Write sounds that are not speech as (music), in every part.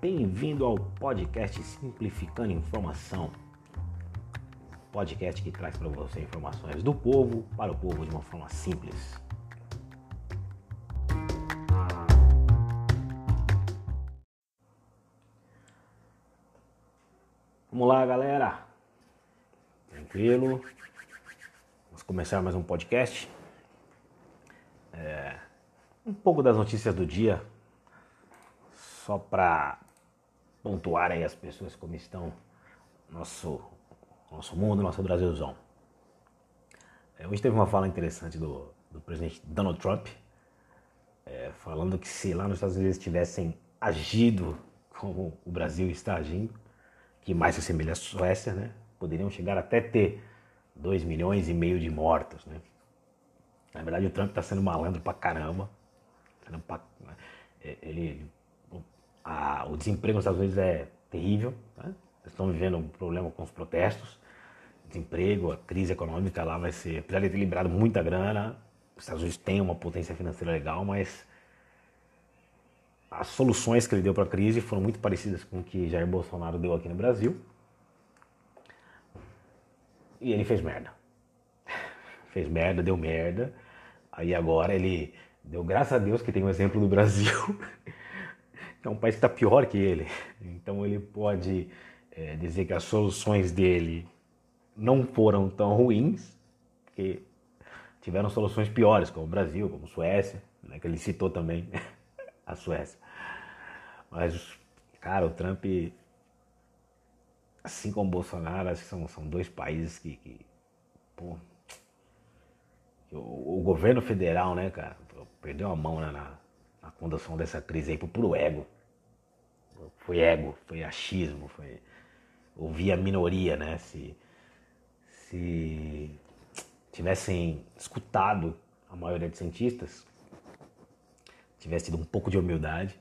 bem-vindo ao podcast Simplificando Informação. Podcast que traz para você informações do povo para o povo de uma forma simples. Vamos lá, galera. Tranquilo. Vamos começar mais um podcast. É, um pouco das notícias do dia, só para pontuar aí as pessoas como estão nosso nosso mundo, nosso Brasilzão. É, hoje teve uma fala interessante do, do presidente Donald Trump, é, falando que se lá nos Estados Unidos tivessem agido como o Brasil está agindo, que mais se assemelha à Suécia, né, poderiam chegar até ter 2 milhões e meio de mortos, né? Na verdade, o Trump está sendo malandro pra caramba. Pra, é, ele a, o desemprego nos Estados Unidos é terrível. Né? Eles estão vivendo um problema com os protestos. Desemprego, a crise econômica lá vai ser. Apesar de ter liberado muita grana, os Estados Unidos têm uma potência financeira legal, mas as soluções que ele deu para a crise foram muito parecidas com o que Jair Bolsonaro deu aqui no Brasil. E ele fez merda. (laughs) Fez merda, deu merda. Aí agora ele deu graças a Deus que tem um exemplo do Brasil (laughs) é um país que está pior que ele. Então ele pode é, dizer que as soluções dele não foram tão ruins, porque tiveram soluções piores, como o Brasil, como a Suécia, né, que ele citou também (laughs) a Suécia. Mas, cara, o Trump, assim como o Bolsonaro, são, são dois países que, que pô, o, o, governo federal, né, cara, perdeu a mão né, na, a condução dessa crise aí por puro ego. Foi ego, foi achismo, foi ouvir a minoria, né? Se, se tivessem escutado a maioria dos cientistas, tivesse tido um pouco de humildade,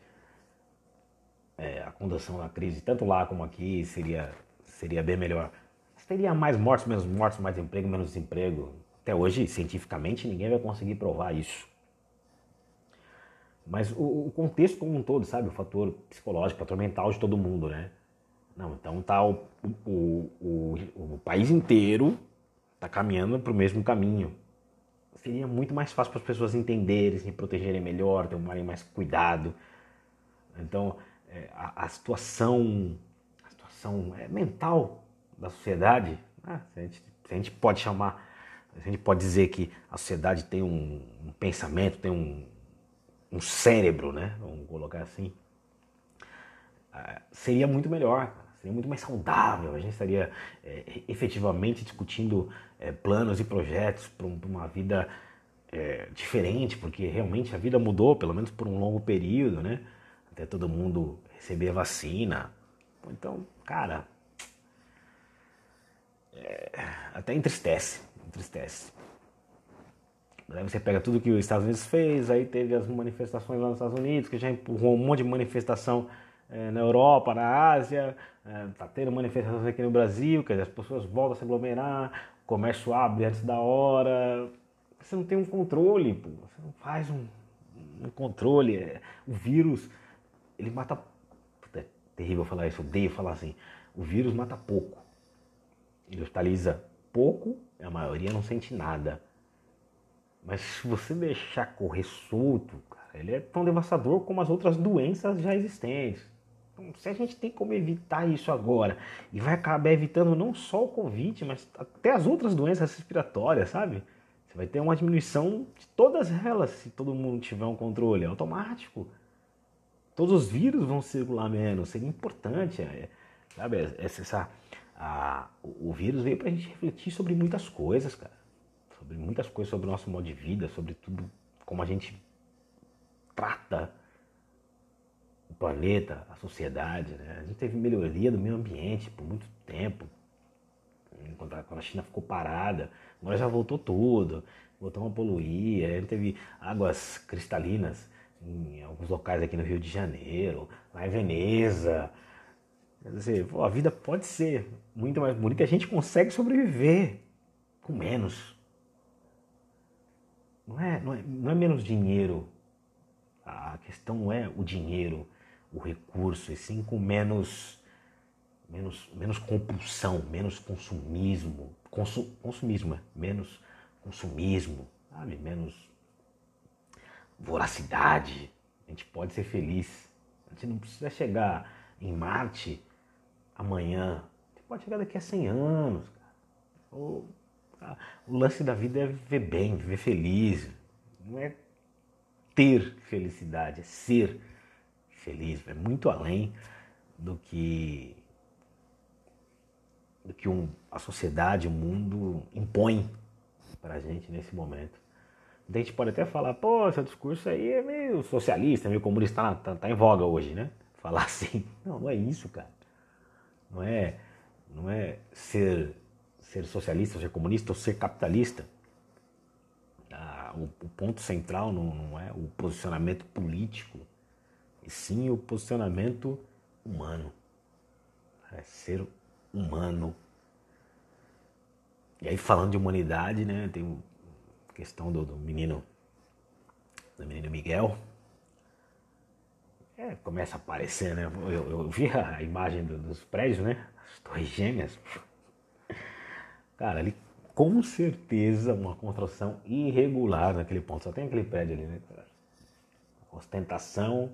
é, a condução da crise, tanto lá como aqui, seria, seria bem melhor. Teria mais mortes, menos mortes, mais emprego, menos desemprego. Até hoje, cientificamente, ninguém vai conseguir provar isso. Mas o, o, contexto como um todo, sabe? O fator psicológico, o fator mental de todo mundo, né? Não, então tá o, o, o, o país inteiro tá caminhando para o mesmo caminho. Seria muito mais fácil para as pessoas entenderem, se protegerem melhor, tomarem mais cuidado. Então, é, a, a, situação, a situação é, mental da sociedade, né? se, a gente, se, a gente, pode chamar, a gente pode dizer que a sociedade tem um, um pensamento, tem um, um cérebro, né? Vamos colocar assim. Ah, seria muito melhor, seria muito mais saudável. A gente estaria é, efetivamente discutindo é, planos e projetos para uma vida é, diferente, porque realmente a vida mudou, pelo menos por um longo período, né? Até todo mundo receber a vacina. Então, cara, é, até entristece, entristece. Você pega tudo que os Estados Unidos fez, aí teve as manifestações lá nos Estados Unidos, que já empurrou um monte de manifestação é, na Europa, na Ásia, é, tá tendo manifestações aqui no Brasil, quer dizer, as pessoas voltam a se aglomerar, o comércio abre antes da hora. Você não tem um controle, pô. você não faz um, um controle. É, o vírus, ele mata. É terrível falar isso, odeio falar assim. O vírus mata pouco. Ele hospitaliza pouco, a maioria não sente nada. Mas se você deixar correr solto, cara, ele é tão devastador como as outras doenças já existentes. Então, se a gente tem como evitar isso agora e vai acabar evitando não só o Covid, mas até as outras doenças respiratórias, sabe? Você vai ter uma diminuição de todas elas se todo mundo tiver um controle é automático. Todos os vírus vão circular menos, seria importante, é, sabe? Essa, essa a, o vírus veio pra gente refletir sobre muitas coisas, cara sobre muitas coisas sobre o nosso modo de vida, sobre tudo como a gente trata o planeta, a sociedade. Né? A gente teve melhoria do meio ambiente por muito tempo, quando a China ficou parada, agora já voltou tudo, voltou a poluir, a gente teve águas cristalinas em alguns locais aqui no Rio de Janeiro, lá em Veneza. Quer dizer, pô, a vida pode ser muito mais bonita, a gente consegue sobreviver com menos. Não é, não é, não é menos dinheiro. A questão não é o dinheiro. o recurso, e sim com menos, menos, menos compulsão, menos consumismo, consu, consumismo, é, menos consumismo, sabe? menos voracidade. A gente pode ser feliz. A gente não precisa chegar em Marte amanhã. Você pode chegar daqui a 100 anos. Ou, ah, o lance da vida é viver bem, viver feliz. Não é ter felicidade, é ser feliz. É muito além do que do que um, a sociedade, o mundo impõe para gente nesse momento. A gente pode até falar, pô, seu discurso aí é meio socialista, meio comunista, tá, tá, tá em voga hoje, né? Falar assim. (laughs) Não, não é isso, cara. Não é, não é ser, ser socialista, ser comunista ou ser capitalista. Ah, o, o, ponto central não, não é o posicionamento político, e sim o posicionamento humano. É ser humano. E aí falando de humanidade, né, tem a questão do, do menino, do menino Miguel. É, começa a aparecer, né? Eu, eu vi a imagem do, dos prédios, né? As torres gêmeas. Cara, ali com certeza uma construção irregular naquele ponto. Só tem aquele prédio ali, né? Ostentação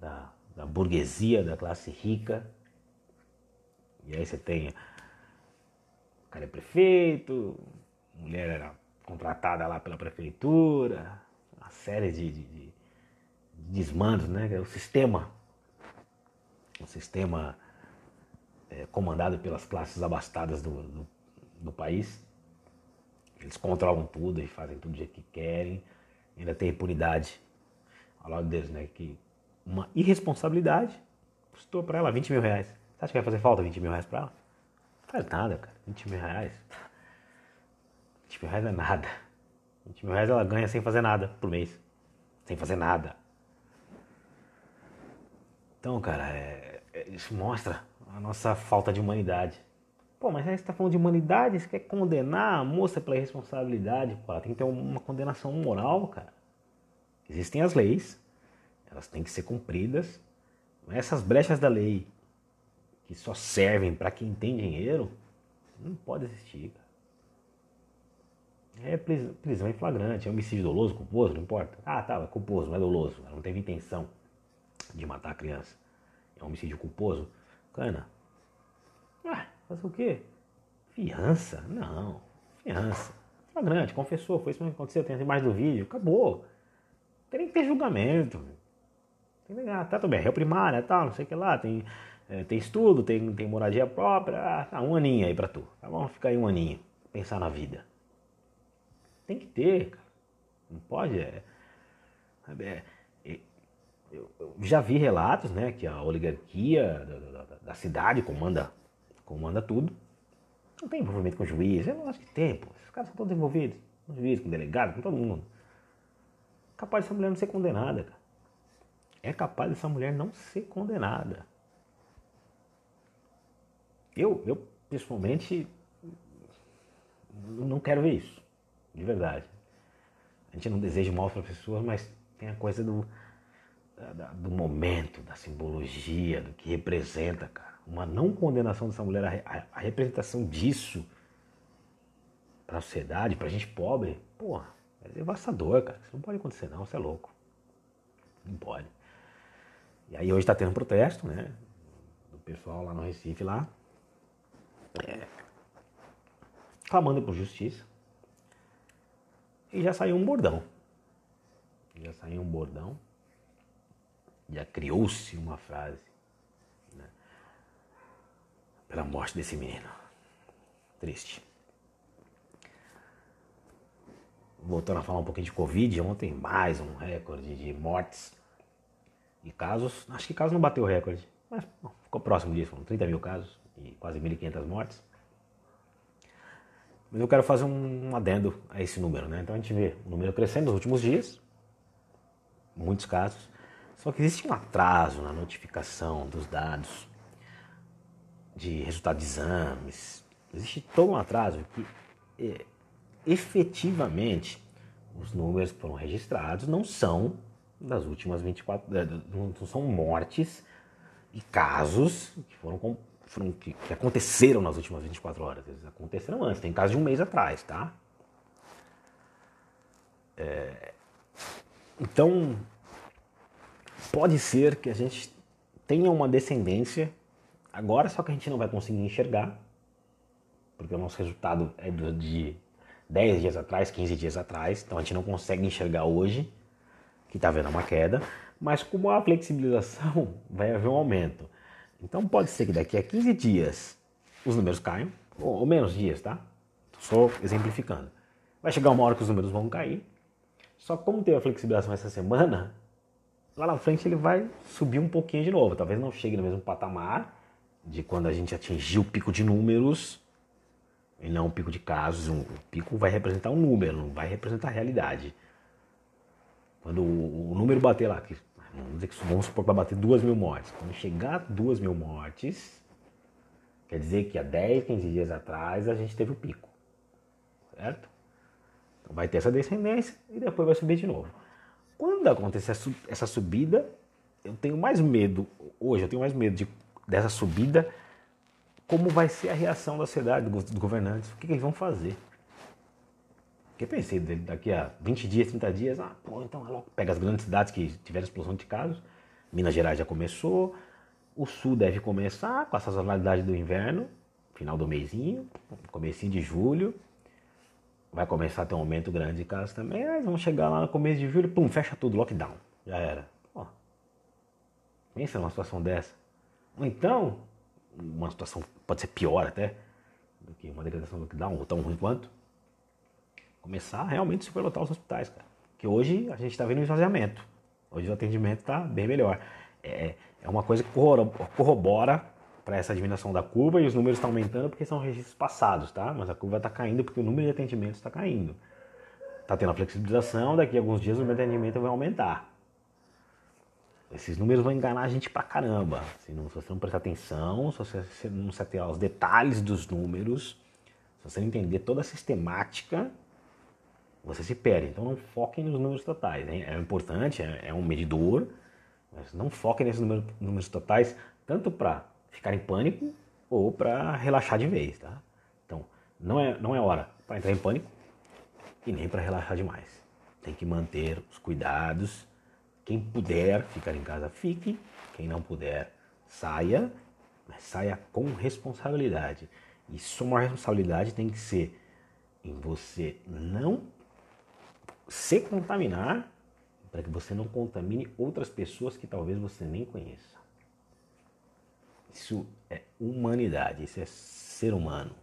da, da burguesia, da classe rica. E aí você tem o cara é prefeito, a mulher era contratada lá pela prefeitura, uma série de, de, de desmandos, né? O sistema, o sistema é, comandado pelas classes abastadas do, do, do, país. Eles controlam tudo e fazem tudo do jeito que querem. Ainda tem impunidade ao lado deles, né? Que uma irresponsabilidade custou para ela 20 mil reais. Você acha que vai fazer falta 20 mil reais para ela? Faz nada, cara. 20 mil reais. 20 mil reais é nada. 20 mil reais ela ganha sem fazer nada por mês. Sem fazer nada. Então, cara, é, é, isso mostra a nossa falta de humanidade. Pô, mas aí você está falando de humanidade, você quer condenar a moça pela irresponsabilidade, pô, ela tem que ter uma condenação moral, cara. Existem as leis, elas têm que ser cumpridas. Essas brechas da lei que só servem para quem tem dinheiro, não pode existir, cara. É prisão em flagrante, é homicídio doloso, culposo, não importa. Ah, tá, é culposo, não é doloso. Ela não teve intenção de matar a criança. É homicídio culposo. Cana. Fazer o quê? Fiança? Não. Fiança. Flagrante, confessou, foi isso que aconteceu, tem as imagens do vídeo, acabou. Tem que ter julgamento. Tem que, tá tudo bem, réu primária, tal, não sei o que lá, tem é, tem estudo, tem, tem moradia própria, ah, tá, um aninho aí pra tu. Tá bom, fica aí um aninho, pensar na vida. Tem que ter, cara. Não pode. É, é, é, eu, já vi relatos, né, que a oligarquia da, da, da, cidade comanda, comanda tudo. Não tem envolvimento com o juiz, eu acho que tem, pô. Esses caras são todos envolvidos. Com o juiz, com o delegado, com todo mundo. Capaz dessa mulher não ser condenada, cara. É capaz dessa mulher não ser condenada. Eu, eu pessoalmente, não quero ver isso, de verdade. A gente não deseja mal para a pessoa, mas tem a coisa do, da, do momento, da simbologia, do que representa, cara. Uma não condenação dessa mulher, a, a, representação disso para a sociedade, para a gente pobre, porra, é devastador, cara. Isso não pode acontecer, não, você é louco. Não pode. E aí hoje está tendo um protesto, né? Do pessoal lá no Recife lá é, clamando por justiça. E já saiu um bordão. Já saiu um bordão. Já criou-se uma frase. Pela morte desse menino. Triste. Voltando a falar um pouquinho de Covid, ontem mais um recorde de mortes e casos. Acho que caso não bateu o recorde, mas bom, ficou próximo disso, 30 mil casos e quase 1.500 mortes. Mas eu quero fazer um adendo a esse número, né? Então a gente vê o número crescendo nos últimos dias, muitos casos, só que existe um atraso na notificação dos dados de resultado de exames, existe todo um atraso que é, efetivamente os números que foram registrados não são das últimas 24 é, não são mortes e casos que foram, foram que, que, aconteceram nas últimas 24 horas. Eles aconteceram antes, tem caso de um mês atrás, tá? É, então, pode ser que a gente tenha uma descendência agora, só que a gente não vai conseguir enxergar, porque o nosso resultado é de 10 dias atrás, 15 dias atrás, então a gente não consegue enxergar hoje que está vendo uma queda, mas como a flexibilização (laughs) vai haver um aumento. Então pode ser que daqui a 15 dias os números caiam, ou, menos dias, tá? Só exemplificando. Vai chegar uma hora que os números vão cair, só que como teve a flexibilização essa semana, lá na frente ele vai subir um pouquinho de novo. Talvez não chegue no mesmo patamar de quando a gente atingiu o pico de números e não o pico de casos. O pico vai representar um número, não vai representar a realidade. Quando o, número bater lá, que, vamos, dizer que, vamos supor que vai bater duas mil mortes. Quando chegar a duas mil mortes, quer dizer que há 10, 15 dias atrás a gente teve o pico. Certo? Então vai ter essa descendência e depois vai subir de novo. Quando acontecer essa subida, eu tenho mais medo, hoje eu tenho mais medo de, dessa subida, como vai ser a reação da sociedade, dos governantes, o que, que eles vão fazer. Porque pensei, daqui a 20 dias, 30 dias, ah, pô, então é logo pega as grandes cidades que tiveram explosão de casos, Minas Gerais já começou, o Sul deve começar com a sazonalidade do inverno, final do mêsinho, comecinho de julho, vai começar a ter um aumento grande de casos também, aí vamos chegar lá no começo de julho, pum, fecha tudo, lockdown. Já era. Pô, pensa numa situação dessa. Ou então, uma situação pode ser pior até, do que uma degradação do lockdown, ou tão ruim quanto, começar a realmente superlotar os hospitais, cara. Que hoje a gente está vendo o esvaziamento. Hoje o atendimento está bem melhor. É, é uma coisa que corrobora para essa diminuição da curva e os números estão aumentando porque são registros passados, tá? Mas a curva está caindo porque o número de atendimentos está caindo. Está tendo a flexibilização, daqui a alguns dias o número de atendimento vai aumentar. Esses números vão enganar a gente pra caramba. Se, não, se você não prestar atenção, se você não se ater aos detalhes dos números, se você não entender toda a sistemática, você se perde. Então não foquem nos números totais. É importante, é, é um medidor, mas não foquem nesses números, números totais, tanto para ficar em pânico ou para relaxar de vez, tá? Então, não é, não é hora para entrar em pânico e nem para relaxar demais. Tem que manter os cuidados. Quem puder ficar em casa, fique. Quem não puder, saia, mas saia com responsabilidade. E sua responsabilidade tem que ser em você não se contaminar para que você não contamine outras pessoas que talvez você nem conheça. Isso é humanidade, isso é ser humano.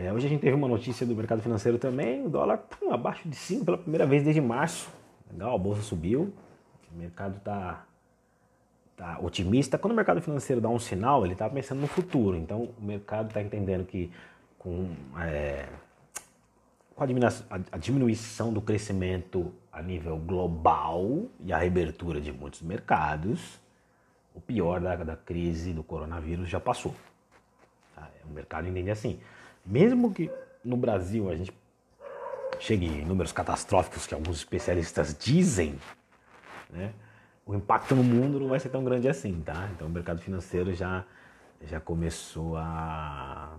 É, hoje a gente teve uma notícia do mercado financeiro também, o dólar pum, abaixo de 5 pela primeira vez desde março. Legal, a bolsa subiu, o mercado está tá otimista. Quando o mercado financeiro dá um sinal, ele está pensando no futuro. Então o mercado está entendendo que com, é, com a diminuição do crescimento a nível global e a reabertura de muitos mercados, o pior da, da crise do coronavírus já passou. Tá? O mercado entende assim. Mesmo que no Brasil a gente chegue em números catastróficos que alguns especialistas dizem, né, o impacto no mundo não vai ser tão grande assim, tá? Então o mercado financeiro já, já começou a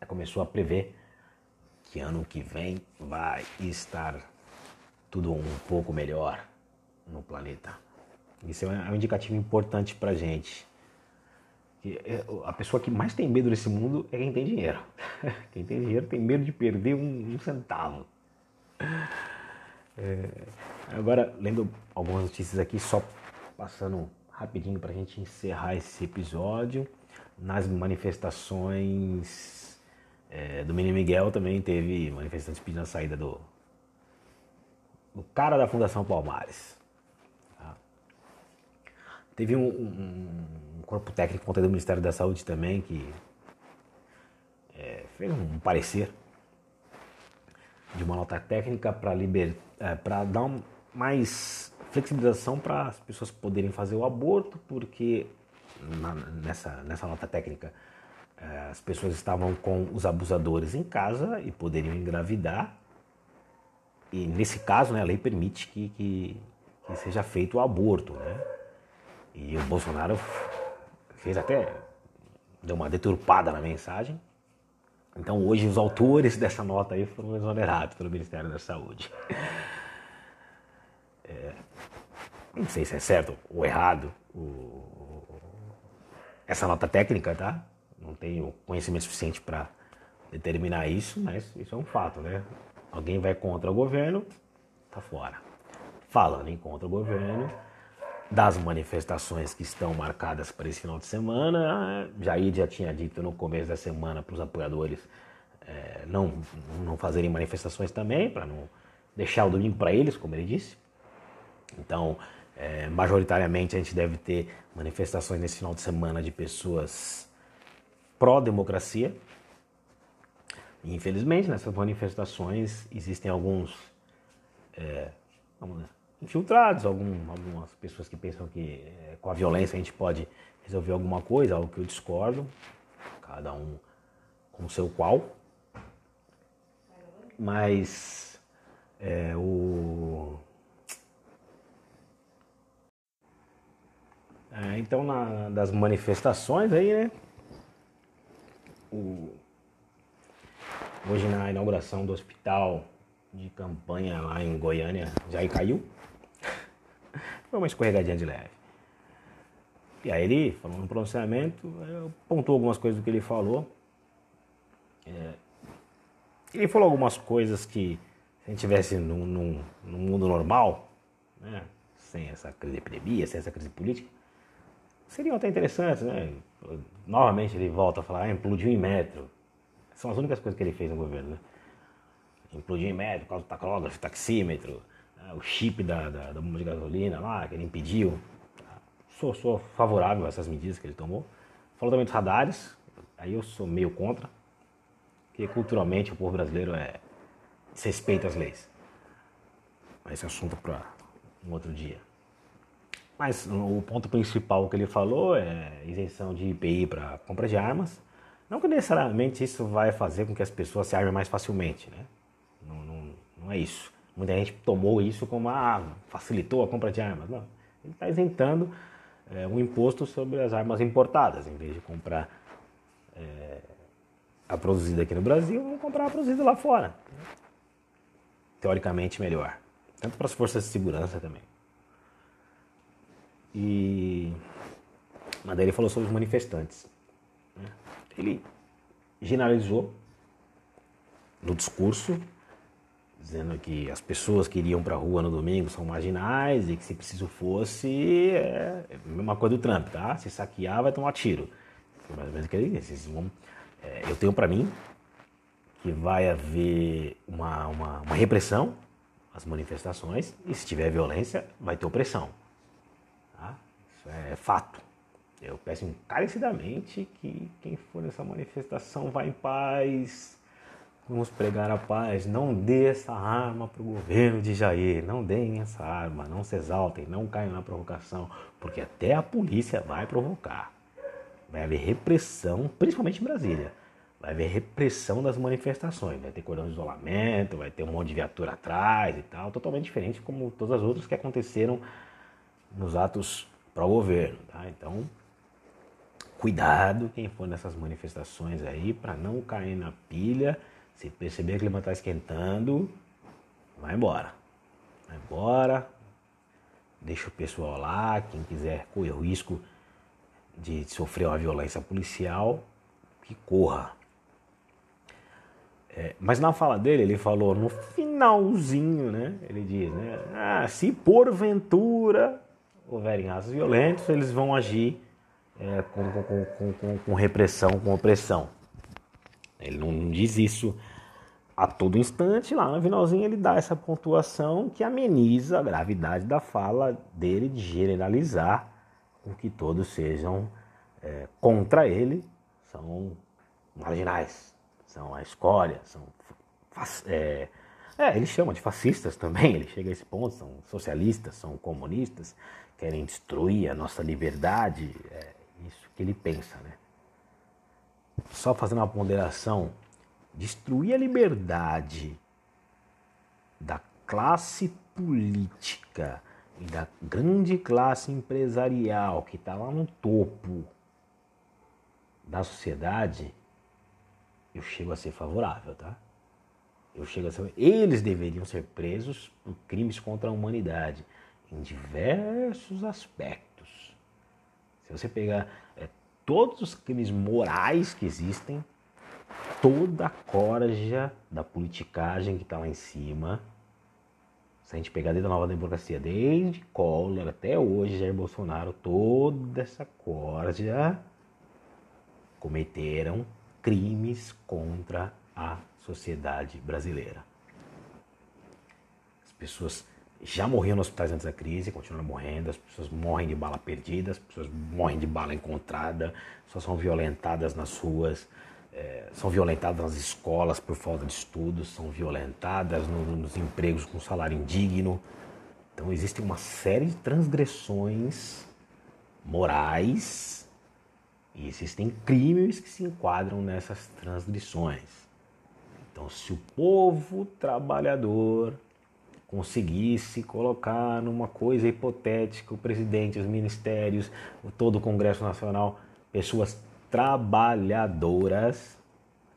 já começou a prever que ano que vem vai estar tudo um pouco melhor no planeta. Isso é um indicativo importante para gente. É, a pessoa que mais tem medo nesse mundo é quem tem dinheiro. (laughs) Quem tem dinheiro tem medo de perder um, um centavo. É, agora, lendo algumas notícias aqui, só passando rapidinho para a gente encerrar esse episódio. Nas manifestações é, do Menino Miguel também teve manifestantes pedindo a saída do, do cara da Fundação Palmares. Teve um, um, um corpo técnico ontem do Ministério da Saúde também que é, fez um parecer de uma nota técnica para é, dar um, mais flexibilização para as pessoas poderem fazer o aborto, porque na, nessa, nessa nota técnica é, as pessoas estavam com os abusadores em casa e poderiam engravidar e nesse caso, né, a lei permite que, que, que seja feito o aborto, né? E o Bolsonaro fez até deu uma deturpada na mensagem. Então hoje os autores dessa nota aí foram exonerados pelo Ministério da Saúde. É, não sei se é certo ou errado o, essa nota técnica, tá? Não tenho conhecimento suficiente para determinar isso, mas isso é um fato, né? Alguém vai contra o governo, tá fora. Falando em contra o governo, das manifestações que estão marcadas para esse final de semana, Jair já tinha dito no começo da semana para os apoiadores é, não, não fazerem manifestações também, para não deixar o domingo para eles, como ele disse. Então, é, majoritariamente a gente deve ter manifestações nesse final de semana de pessoas pró-democracia. Infelizmente, nessas manifestações existem alguns é, infiltrados, algum, algumas pessoas que pensam que é, com a violência a gente pode resolver alguma coisa, algo que eu discordo, cada um com o seu qual. Mas é, o É, então, na, das manifestações aí, né? O, hoje na inauguração do hospital de campanha lá em Goiânia, já caiu. Foi uma escorregadinha de leve. E aí ele, falou no pronunciamento, pontuou algumas coisas do que ele falou. É, ele falou algumas coisas que, se a gente tivesse num, num, num mundo normal, né, sem essa crise de epidemia, sem essa crise política, seriam até interessantes, né? Novamente ele volta a falar, ah, implodiu em metro. São as únicas coisas que ele fez no governo, né? Implodiu em metro, por causa do tacógrafo, taxímetro? O chip da, da, da, bomba de gasolina lá, que ele impediu. Sou, sou favorável a essas medidas que ele tomou. Falou também dos radares, aí eu sou meio contra, porque culturalmente o povo brasileiro é desrespeita as leis. Mas esse assunto para um outro dia. Mas o ponto principal que ele falou é isenção de IPI para compra de armas. Não que necessariamente isso vai fazer com que as pessoas se armem mais facilmente, né? Não, não, não é isso. Muita gente tomou isso como, ah, facilitou a compra de armas. Não. Ele está isentando é, um imposto sobre as armas importadas. Em vez de comprar é, a produzida aqui no Brasil, vamos comprar a produzida lá fora. Teoricamente melhor. Tanto para as forças de segurança também. E mas daí ele falou sobre os manifestantes. Né? Ele generalizou no discurso, dizendo que as pessoas que iriam para a rua no domingo são marginais e que se preciso fosse, é, é a mesma coisa do Trump, tá? Se saquear vai tomar tiro. Foi mais ou menos o que ele disse. É, eu tenho para mim que vai haver uma, uma, uma repressão às manifestações e se tiver violência vai ter opressão. Isso é fato. Eu peço encarecidamente que quem for nessa manifestação vá em paz. Vamos pregar a paz. Não dê essa arma para o governo de Jair. Não deem essa arma. Não se exaltem. Não caiam na provocação. Porque até a polícia vai provocar. Vai haver repressão, principalmente em Brasília. Vai haver repressão das manifestações. Vai ter cordão de isolamento, vai ter um monte de viatura atrás e tal. Totalmente diferente como todas as outras que aconteceram nos atos para o governo. Tá? Então, cuidado quem for nessas manifestações aí para não cair na pilha. Se perceber que o clima está esquentando, vai embora. Vai embora, deixa o pessoal lá. Quem quiser correr o risco de sofrer uma violência policial, que corra. É, mas na fala dele, ele falou no finalzinho, né? Ele diz, né? Ah, se porventura houverem atos violentos, eles vão agir é, com, com, com, com, repressão, com opressão. Ele não diz isso a todo instante, lá no finalzinho ele dá essa pontuação que ameniza a gravidade da fala dele de generalizar com que todos sejam é, contra ele, são marginais, são a escória, são é, é, ele chama de fascistas também, ele chega a esse ponto, são socialistas, são comunistas, querem destruir a nossa liberdade, é isso que ele pensa, né? Só fazendo uma ponderação, destruir a liberdade da classe política e da grande classe empresarial que está lá no topo da sociedade, eu chego a ser favorável, tá? Eu chego a ser. Eles deveriam ser presos por crimes contra a humanidade em diversos aspectos. Se você pegar é, todos os crimes morais que existem, toda a corja da politicagem que está lá em cima, se a gente pegar desde a nova democracia, desde Collor até hoje, Jair Bolsonaro, toda essa corja cometeram crimes contra a sociedade brasileira. As pessoas já morriam nos hospitais antes da crise, continuam morrendo, as pessoas morrem de bala perdida, as pessoas morrem de bala encontrada, as pessoas são violentadas nas ruas, é, são violentadas nas escolas por falta de estudos, são violentadas no, nos empregos com salário indigno. Então existe uma série de transgressões morais e existem crimes que se enquadram nessas transgressões. Então, se o povo trabalhador conseguisse colocar numa coisa hipotética o presidente, os ministérios, todo o Congresso Nacional, pessoas trabalhadoras,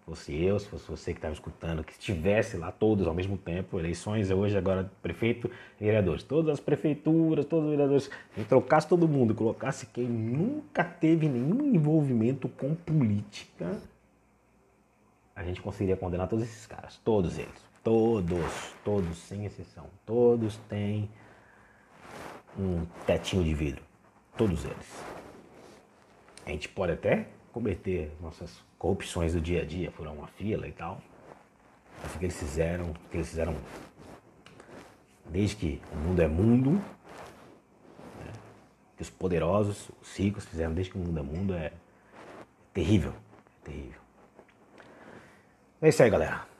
fosse eu, se fosse você que estava escutando, que estivesse lá todos ao mesmo tempo, eleições hoje agora prefeito e vereadores, todas as prefeituras, todos os vereadores, e trocasse todo mundo, colocasse quem nunca teve nenhum envolvimento com política, a gente conseguiria condenar todos esses caras, todos eles. Todos, todos, sem exceção. Todos têm um tetinho de vidro. Todos eles. A gente pode até cometer nossas corrupções do dia a dia, furar uma fila e tal. Mas o que eles fizeram, que eles fizeram desde que o mundo é mundo, né? que os poderosos, os ricos fizeram desde que o mundo é mundo é terrível, é terrível. É isso aí, galera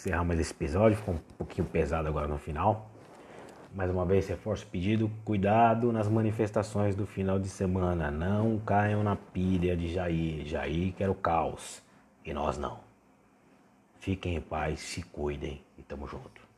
encerrar mais esse episódio, ficou um pouquinho pesado agora no final. Mais uma vez, reforço o pedido: cuidado nas manifestações do final de semana. Não caiam na pilha de Jair. Jair quer o caos e nós não. Fiquem em paz, se cuidem e tamo junto.